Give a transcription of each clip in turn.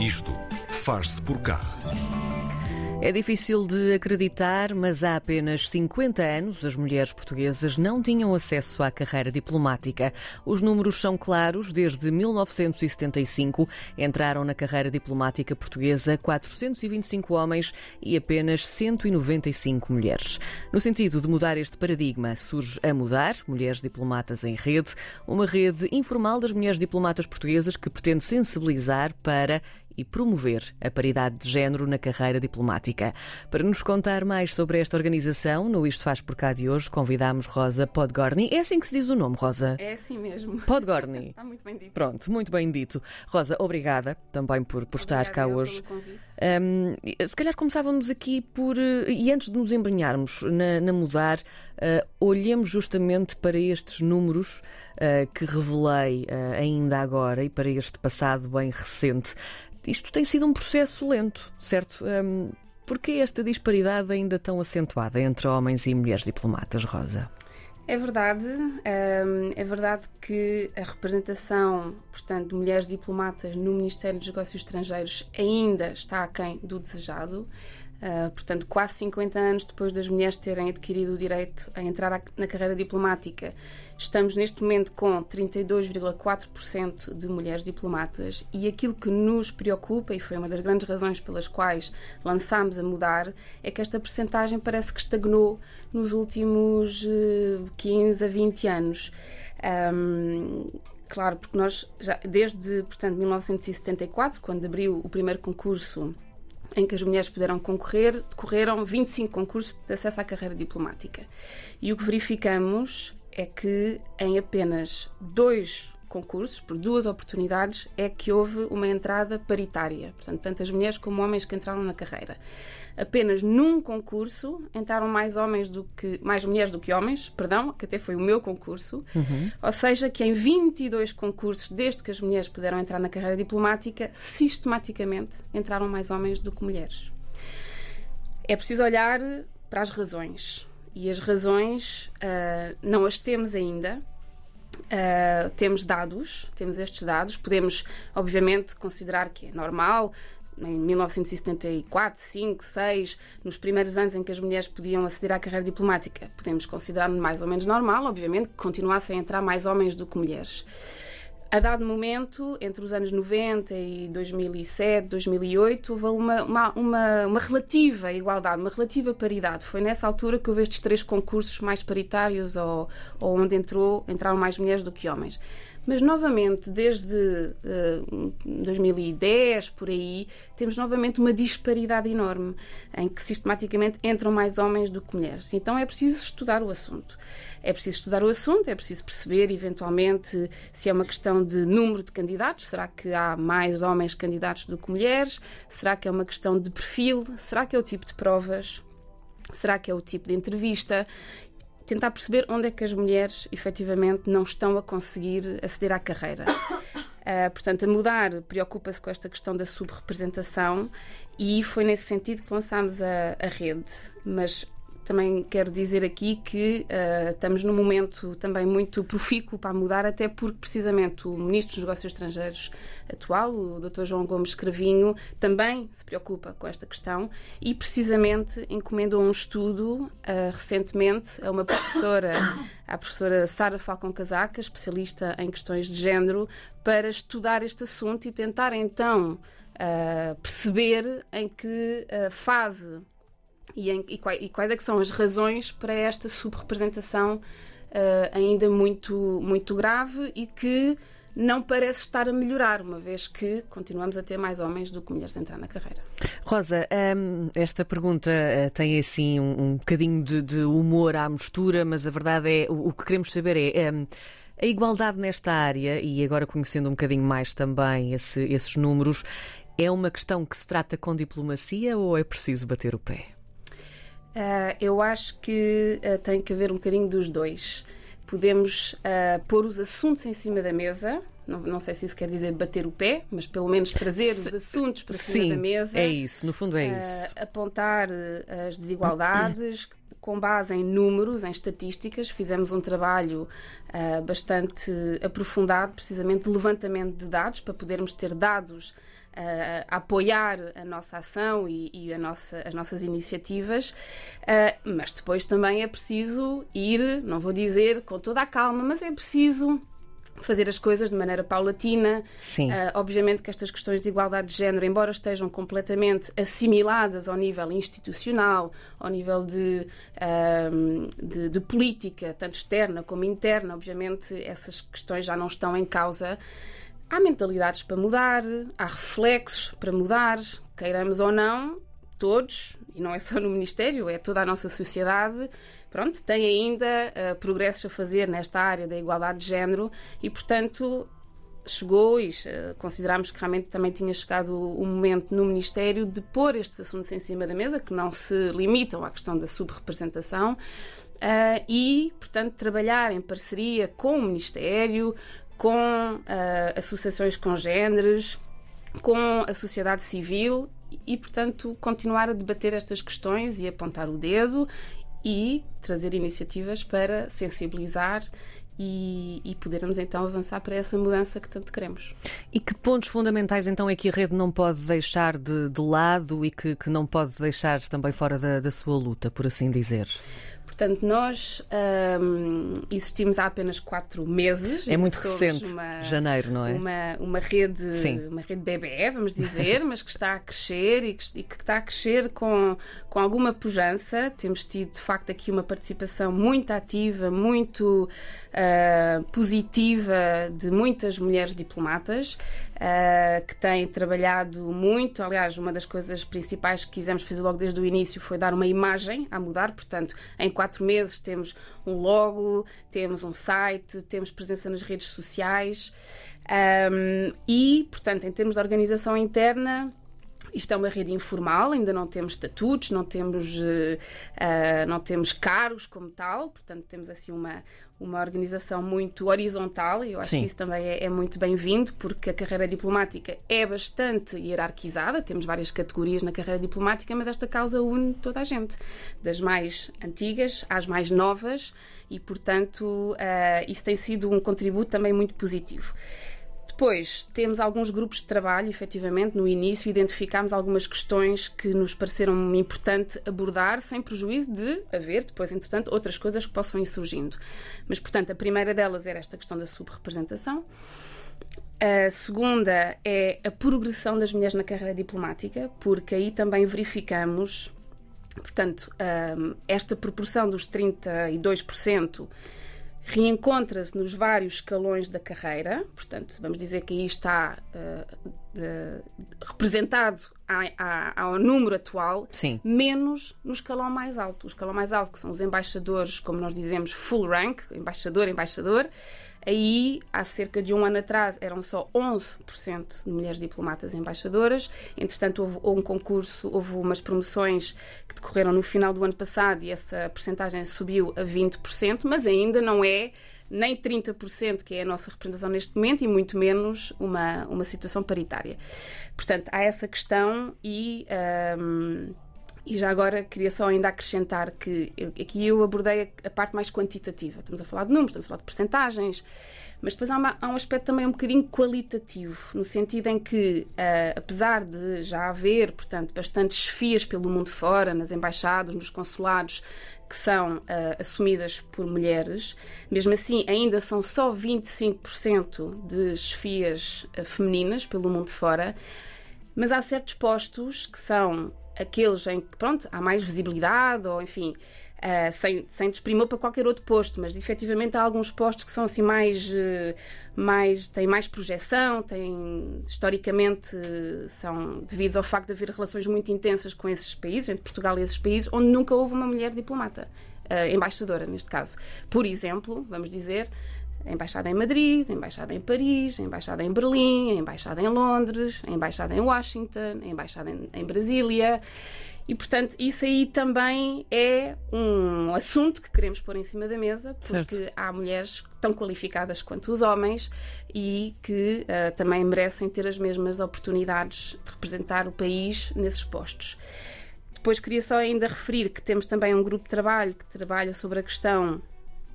Isto faz-se por cá. É difícil de acreditar, mas há apenas 50 anos as mulheres portuguesas não tinham acesso à carreira diplomática. Os números são claros. Desde 1975 entraram na carreira diplomática portuguesa 425 homens e apenas 195 mulheres. No sentido de mudar este paradigma, surge a Mudar, Mulheres Diplomatas em Rede, uma rede informal das mulheres diplomatas portuguesas que pretende sensibilizar para e promover a paridade de género na carreira diplomática. Para nos contar mais sobre esta organização, no Isto Faz Por Cá de hoje, convidamos Rosa Podgorny. É assim que se diz o nome, Rosa? É assim mesmo. Podgorny. Está muito bem dito. Pronto, muito bem dito. Rosa, obrigada também por, por estar cá hoje. Um, se calhar começávamos aqui por. Eh, e antes de nos embrenharmos na, na mudar, uh, olhemos justamente para estes números uh, que revelei uh, ainda agora e para este passado bem recente. Isto tem sido um processo lento, certo? Um, Por que esta disparidade ainda tão acentuada entre homens e mulheres diplomatas, Rosa? É verdade, é verdade que a representação, portanto, de mulheres diplomatas no Ministério dos Negócios Estrangeiros ainda está aquém do desejado. Uh, portanto, quase 50 anos depois das mulheres terem adquirido o direito a entrar na carreira diplomática, estamos neste momento com 32,4% de mulheres diplomatas e aquilo que nos preocupa, e foi uma das grandes razões pelas quais lançámos a mudar, é que esta percentagem parece que estagnou nos últimos uh, 15 a 20 anos. Um, claro, porque nós, já, desde portanto, 1974, quando abriu o primeiro concurso em que as mulheres puderam concorrer, decorreram 25 concursos de acesso à carreira diplomática. E o que verificamos é que em apenas dois concursos, por duas oportunidades, é que houve uma entrada paritária. Portanto, tanto as mulheres como homens que entraram na carreira. Apenas num concurso entraram mais homens do que mais mulheres do que homens, perdão, que até foi o meu concurso. Uhum. Ou seja, que em 22 concursos, desde que as mulheres puderam entrar na carreira diplomática, sistematicamente entraram mais homens do que mulheres. É preciso olhar para as razões. E as razões uh, não as temos ainda, Uh, temos dados, temos estes dados, podemos, obviamente, considerar que é normal. Em 1974, 5, 6, nos primeiros anos em que as mulheres podiam aceder à carreira diplomática, podemos considerar mais ou menos normal, obviamente, que continuassem a entrar mais homens do que mulheres. A dado momento, entre os anos 90 e 2007, 2008, houve uma, uma, uma, uma, relativa igualdade, uma relativa paridade. Foi nessa altura que houve estes três concursos mais paritários, ou, ou onde entrou, entraram mais mulheres do que homens. Mas novamente, desde uh, eh, 2010 por aí, temos novamente uma disparidade enorme, em que sistematicamente entram mais homens do que mulheres. Então é preciso estudar o assunto. É preciso estudar o assunto, é preciso perceber, eventualmente, se é uma questão de número de candidatos. Será que há mais homens candidatos do que mulheres? Será que é uma questão de perfil? Será que é o tipo de provas? Será que é o tipo de entrevista? Tentar perceber onde é que as mulheres efetivamente não estão a conseguir aceder à carreira. Uh, portanto, a mudar preocupa-se com esta questão da subrepresentação e foi nesse sentido que lançámos a, a rede. Mas também quero dizer aqui que uh, estamos num momento também muito profícuo para mudar, até porque precisamente o Ministro dos Negócios Estrangeiros atual, o Dr. João Gomes Cravinho, também se preocupa com esta questão e precisamente encomendou um estudo uh, recentemente a uma professora, a professora Sara Falcão Casaca, especialista em questões de género, para estudar este assunto e tentar então uh, perceber em que fase e, em, e, quais, e quais é que são as razões para esta subrepresentação uh, ainda muito, muito grave e que não parece estar a melhorar, uma vez que continuamos a ter mais homens do que mulheres a entrar na carreira. Rosa, um, esta pergunta uh, tem assim um, um bocadinho de, de, humor à mistura, mas a verdade é o, o que queremos saber é. Um, a igualdade nesta área, e agora conhecendo um bocadinho mais também esse, esses números, é uma questão que se trata com diplomacia ou é preciso bater o pé? Uh, eu acho que uh, tem que haver um bocadinho dos dois. Podemos uh, pôr os assuntos em cima da mesa, não, não, sei se isso quer dizer bater o pé, mas pelo menos trazer os assuntos para cima Sim, da mesa. É isso, no fundo é isso. Apontar as desigualdades, com base em números, em estatísticas. Fizemos um trabalho bastante aprofundado, precisamente de levantamento de dados, para podermos ter dados uh, a apoiar a nossa ação e, e a nossa, as nossas iniciativas, uh, mas depois também é preciso ir, não vou dizer com toda a calma, mas é preciso fazer as coisas de maneira paulatina. Sim. Uh, obviamente que estas questões de igualdade de género, embora estejam completamente assimiladas ao nível institucional, ao nível de, uh, de, de, política, tanto externa como interna, obviamente essas questões já não estão em causa. Há mentalidades para mudar, há reflexos para mudar, queiramos ou não, todos, e não é só no Ministério, é toda a nossa sociedade, pronto, tem ainda uh, progressos a fazer nesta área da igualdade de género e, portanto, chegou e uh, consideramos que realmente também tinha chegado o, o, momento no Ministério de pôr estes assuntos em cima da mesa, que não se limitam à questão da subrepresentação. Uh, e, portanto, trabalhar em parceria com o Ministério, com uh, associações congêneres, com a sociedade civil e, portanto, continuar a debater estas questões e apontar o dedo e trazer iniciativas para sensibilizar e, e, podermos então avançar para essa mudança que tanto queremos. E que pontos fundamentais então é que a rede não pode deixar de, de lado e que, que não pode deixar também fora da, da sua luta, por assim dizer? Portanto, nós um, existimos há apenas quatro meses. É muito recente, uma, janeiro, não é? Uma, uma rede, Sim. uma rede bebê, vamos dizer, mas que está a crescer e que, e que, está a crescer com, com alguma pujança. Temos tido, de facto, aqui uma participação muito ativa, muito uh, positiva de muitas mulheres diplomatas uh, que têm trabalhado muito. Aliás, uma das coisas principais que quisemos fazer logo desde o início foi dar uma imagem a mudar. Portanto, em quatro meses temos um logo, temos um site, temos presença nas redes sociais. Um, e, portanto, em termos de organização interna, isto é uma rede informal, ainda não temos estatutos, não temos, uh, não temos cargos como tal, portanto temos assim uma, uma organização muito horizontal e eu acho Sim. que isso também é, é muito bem-vindo porque a carreira diplomática é bastante hierarquizada, temos várias categorias na carreira diplomática, mas esta causa une toda a gente, das mais antigas às mais novas e, portanto, uh, isso tem sido um contributo também muito positivo. Depois temos alguns grupos de trabalho, efetivamente, no início identificámos algumas questões que nos pareceram importante abordar, sem prejuízo de haver depois, entretanto, outras coisas que possam ir surgindo. Mas, portanto, a primeira delas era esta questão da subrepresentação. A segunda é a progressão das mulheres na carreira diplomática, porque aí também verificamos, portanto, hum, esta proporção dos 32% reencontra-se nos vários escalões da carreira, portanto, vamos dizer que aí está uh, representado a, a, ao número atual, Sim. menos no escalão mais alto. O escalão mais alto, que são os embaixadores, como nós dizemos, full rank, embaixador, embaixador, Aí, há cerca de um ano atrás, eram só 11% de mulheres diplomatas embaixadoras. Entretanto, houve, houve um concurso, houve umas promoções que decorreram no final do ano passado e essa percentagem subiu a 20%, mas ainda não é nem 30%, que é a nossa representação neste momento, e muito menos uma, uma situação paritária. Portanto, há essa questão e. Um, e já agora queria só ainda acrescentar que aqui eu abordei a, a, parte mais quantitativa. Estamos a falar de números, estamos a falar de percentagens, mas depois há, uma, há um aspecto também um bocadinho qualitativo, no sentido em que, uh, apesar de já haver, portanto, bastantes chefias pelo mundo fora, nas embaixadas, nos consulados, que são uh, assumidas por mulheres, mesmo assim ainda são só 25% de chefias uh, femininas pelo mundo fora, mas há certos postos que são aqueles em que, pronto, há mais visibilidade ou, enfim, uh, sem, sem para qualquer outro posto, mas efetivamente há alguns postos que são assim mais, uh, mais têm mais projeção, têm, historicamente são devidos ao facto de haver relações muito intensas com esses países, entre Portugal e esses países, onde nunca houve uma mulher diplomata, uh, embaixadora neste caso. Por exemplo, vamos dizer, a embaixada em Madrid, a embaixada em Paris, a embaixada em Berlim, a embaixada em Londres, a embaixada em Washington, a embaixada em, em Brasília. E, portanto, isso aí também é um assunto que queremos pôr em cima da mesa, porque certo. há mulheres tão qualificadas quanto os homens e que uh, também merecem ter as mesmas oportunidades de representar o país nesses postos. depois queria só ainda referir que temos também um grupo de trabalho que trabalha sobre a questão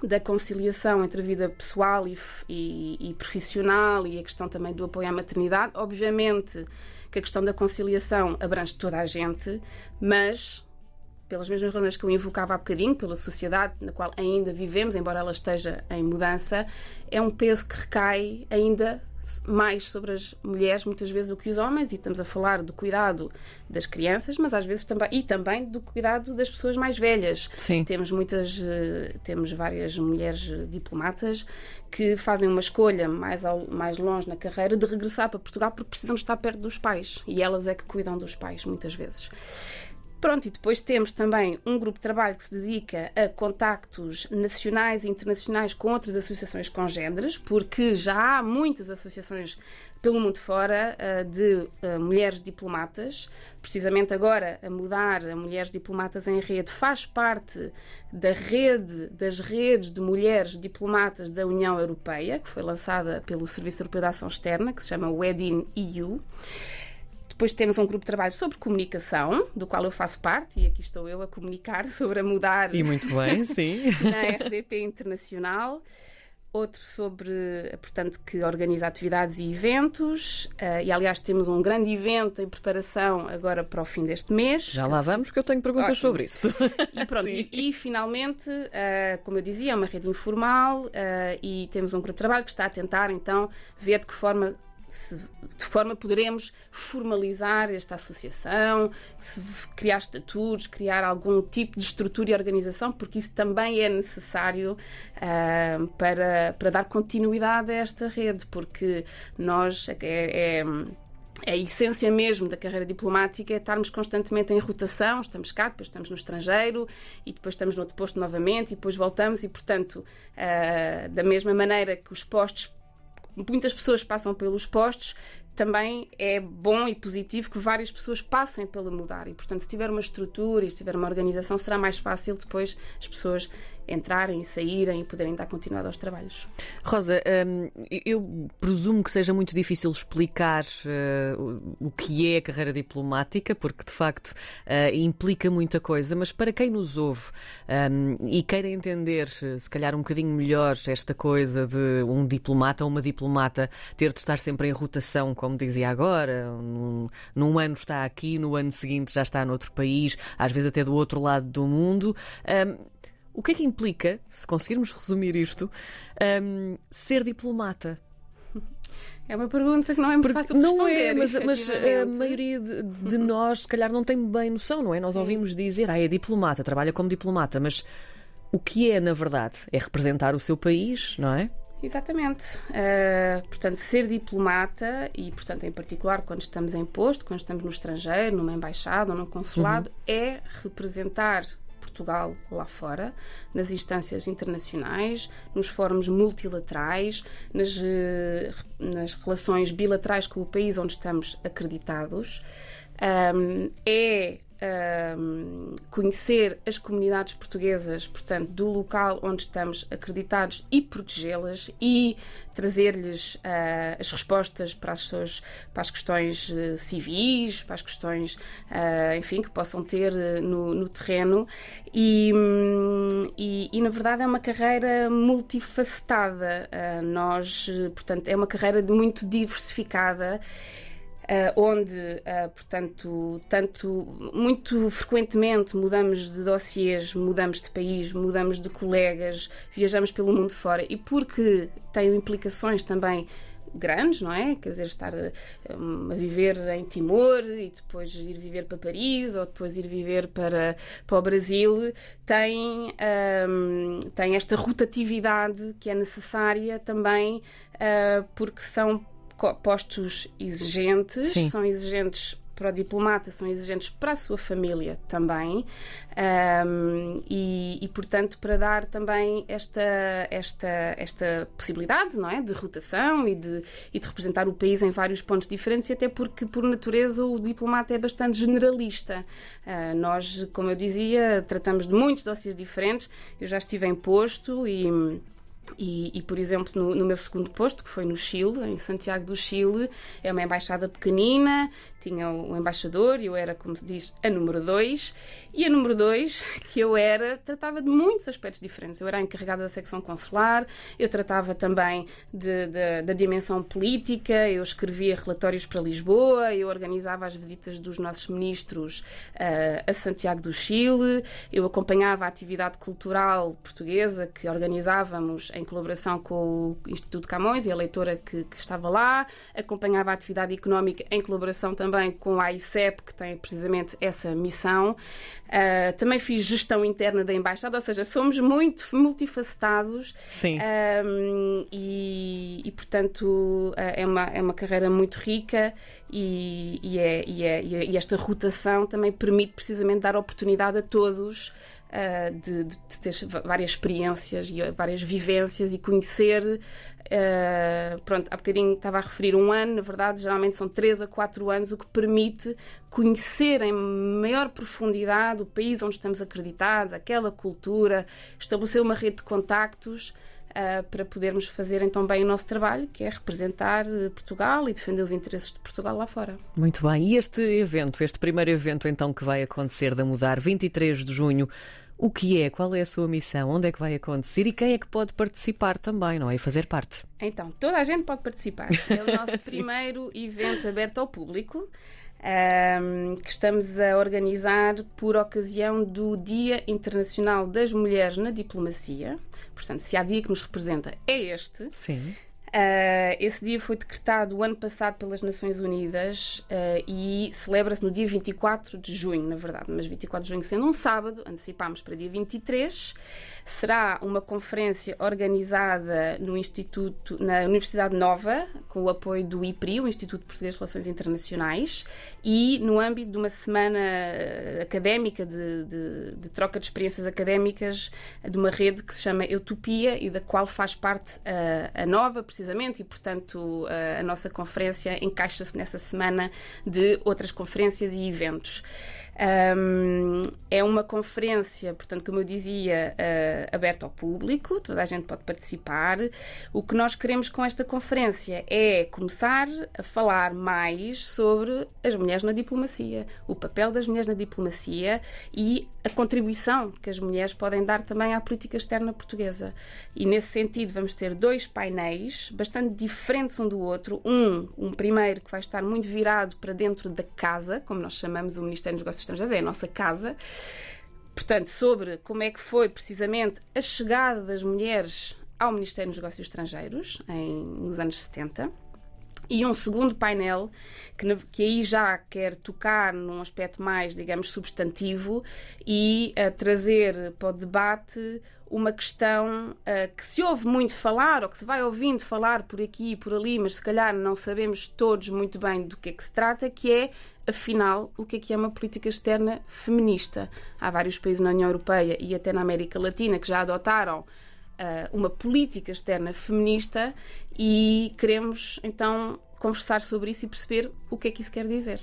da conciliação entre a vida pessoal e, e, e, profissional e a questão também do apoio à maternidade. Obviamente que a questão da conciliação abrange toda a gente, mas pelas mesmas razões que eu invocava há bocadinho, pela sociedade na qual ainda vivemos, embora ela esteja em mudança, é um peso que recai ainda mais sobre as mulheres muitas vezes do que os homens e estamos a falar do cuidado das crianças, mas às vezes também e também do cuidado das pessoas mais velhas. Sim. Temos muitas eh, temos várias mulheres diplomatas que fazem uma escolha mais ao, mais longe na carreira de regressar para Portugal porque precisam estar perto dos pais e elas é que cuidam dos pais muitas vezes. Pronto, e depois temos também um grupo de trabalho que se dedica a contactos nacionais e internacionais com outras associações congêneres, porque já há muitas associações pelo mundo fora eh, de eh, mulheres diplomatas. Precisamente agora, a mudar a Mulheres Diplomatas em Rede faz parte da rede das redes de mulheres diplomatas da União Europeia, que foi lançada pelo Serviço Europeu de Ação Externa, que se chama WEDIN EU. Depois temos um grupo de trabalho sobre comunicação, do qual eu faço parte, e aqui estou eu a comunicar sobre a mudar. E muito bem, sim. na RDP Internacional. Outro sobre, portanto, que organiza atividades e eventos. Uh, e, aliás, temos um grande evento em preparação agora para o fim deste mês. Já lá vamos, que eu tenho perguntas Ótimo. sobre isso. E pronto, e, e, finalmente, uh, como eu dizia, é uma rede informal uh, e temos um grupo de trabalho que está a tentar, então, ver de que forma se, de forma poderemos formalizar esta associação, criar estatutos, criar algum tipo de estrutura e organização, porque isso também é necessário uh, para, para dar continuidade a esta rede, porque nós é, é é a essência mesmo da carreira diplomática é estarmos constantemente em rotação, estamos cá, depois estamos no estrangeiro e depois estamos no outro posto novamente e depois voltamos e, portanto, uh, da mesma maneira que os postos muitas pessoas passam pelos postos, também é bom e positivo que várias pessoas passem pela mudar. E, portanto, se tiver uma estrutura e se tiver uma organização, será mais fácil depois as pessoas entrarem saírem e poderem dar continuidade aos trabalhos. Rosa, hum, eu presumo que seja muito difícil explicar uh, o que é a carreira diplomática, porque de facto uh, implica muita coisa, mas para quem nos ouve um, e queira entender, se calhar um bocadinho melhor, esta coisa de um diplomata ou uma diplomata ter de estar sempre em rotação, como dizia agora, num, num ano está aqui, no ano seguinte já está noutro país, às vezes até do outro lado do mundo. O que é que implica, se conseguirmos resumir isto, um, ser diplomata? É uma pergunta que não é muito Porque fácil de responder. Não é, mas, mas a maioria de, de, nós, se calhar, não tem bem noção, não é? Nós Sim. ouvimos dizer, ah, é diplomata, trabalha como diplomata, mas o que é, na verdade? É representar o seu país, não é? Exatamente. Uh, portanto, ser diplomata, e portanto, em particular quando estamos em posto, quando estamos no estrangeiro, numa embaixada ou num consulado, uhum. é representar Portugal lá fora, nas instâncias internacionais, nos fóruns multilaterais, nas, eh, nas relações bilaterais com o país onde estamos acreditados. Um, é um, conhecer as comunidades portuguesas, portanto, do local onde estamos acreditados e protegê-las e trazer-lhes uh, as respostas para as, suas, para as questões uh, civis, para as questões, uh, enfim, que possam ter no, no terreno. E, um, e, e, na verdade, é uma carreira multifacetada. nós, portanto, é uma carreira muito diversificada Uh, onde, uh, portanto, tanto muito frequentemente mudamos de dossiês, mudamos de país, mudamos de colegas, viajamos pelo mundo fora e porque tem implicações também grandes, não é? Quer dizer, estar um, a viver em Timor e depois ir viver para Paris ou depois ir viver para, para o Brasil, tem, um, tem esta rotatividade que é necessária também uh, porque são postos exigentes, Sim. são exigentes para o diplomata, são exigentes para a sua família também um, e, e, portanto, para dar também esta, esta, esta possibilidade não é? de rotação e de, e de representar o país em vários pontos diferentes, e até porque, por natureza, o diplomata é bastante generalista. Uh, nós, como eu dizia, tratamos de muitos dossiês diferentes. Eu já estive em posto e E, e, por exemplo, no, no, meu segundo posto, que foi no Chile, em Santiago do Chile, é uma embaixada pequenina, tinha um embaixador, eu era, como se diz, a número 2. E a número 2, que eu era, tratava de muitos aspectos diferentes. Eu era encarregada da secção consular, eu tratava também de, de, da dimensão política, eu escrevia relatórios para Lisboa, eu organizava as visitas dos nossos ministros uh, a Santiago do Chile, eu acompanhava a atividade cultural portuguesa que organizávamos em colaboração com o Instituto Camões e a leitora que, que estava lá, acompanhava a atividade económica em colaboração também com a ICEP, que tem precisamente essa missão. Uh, também fiz gestão interna da embaixada, ou seja, somos muito multifacetados. Sim. Um, e, e, portanto, uh, é, uma, é uma carreira muito rica e, e, é, e, é, e esta rotação também permite precisamente dar oportunidade a todos uh, de, de, ter várias experiências e várias vivências e conhecer. Uh, pronto, há bocadinho estava a referir um ano, na verdade, geralmente são 3 a 4 anos, o que permite conhecer em maior profundidade o país onde estamos acreditados, aquela cultura, estabelecer uma rede de contactos. Uh, para podermos fazer então bem o nosso trabalho, que é representar Portugal e defender os interesses de Portugal lá fora. Muito bem. E este evento, este primeiro evento então que vai acontecer da Mudar, 23 de junho, o que é? Qual é a sua missão? Onde é que vai acontecer? E quem é que pode participar também, não é? E fazer parte? Então, toda a gente pode participar. É o nosso primeiro evento aberto ao público. Um, que estamos a organizar por ocasião do Dia Internacional das Mulheres na Diplomacia. Portanto, se há dia que nos representa, é este. Sim. Uh, esse dia foi decretado o ano passado pelas Nações Unidas uh, e celebra-se no dia 24 de junho, na verdade, mas 24 de junho sendo um sábado, antecipámos para dia 23 será uma conferência organizada no Instituto, na Universidade Nova, com o apoio do IPRI, o Instituto Português de Relações Internacionais, e no âmbito de uma semana académica de, de, de troca de experiências académicas de uma rede que se chama Utopia e da qual faz parte a, a Nova, precisamente, e portanto a, a nossa conferência encaixa-se nessa semana de outras conferências e eventos. Um, é uma conferência, portanto, como eu dizia, uh, aberta ao público, toda a gente pode participar. O que nós queremos com esta conferência é começar a falar mais sobre as mulheres na diplomacia, o papel das mulheres na diplomacia e a contribuição que as mulheres podem dar também à política externa portuguesa. E nesse sentido, vamos ter dois painéis bastante diferentes um do outro. Um, um primeiro que vai estar muito virado para dentro da casa, como nós chamamos o Ministério dos Negócios Estrangeiros, é a nossa casa. Portanto, sobre como é que foi precisamente a chegada das mulheres ao Ministério dos Negócios Estrangeiros em, nos anos 70. E um segundo painel que, que aí já quer tocar num aspecto mais, digamos, substantivo e uh, trazer para o debate uma questão uh, que se ouve muito falar ou que se vai ouvindo falar por aqui e por ali, mas se calhar não sabemos todos muito bem do que é que se trata, que é, afinal, o que é que é uma política externa feminista. Há vários países na União Europeia e até na América Latina que já adotaram uma política externa feminista e queremos então conversar sobre isso e perceber o que é que isso quer dizer.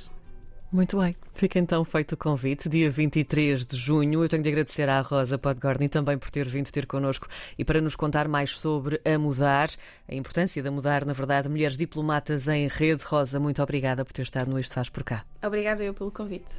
Muito bem. Fica então feito o convite, dia 23 de junho. Eu tenho de agradecer à Rosa Podgorni também por ter vindo ter connosco e para nos contar mais sobre a mudar, a importância da mudar, na verdade, mulheres diplomatas em rede. Rosa, muito obrigada por ter estado no Isto Faz por cá. Obrigada eu pelo convite.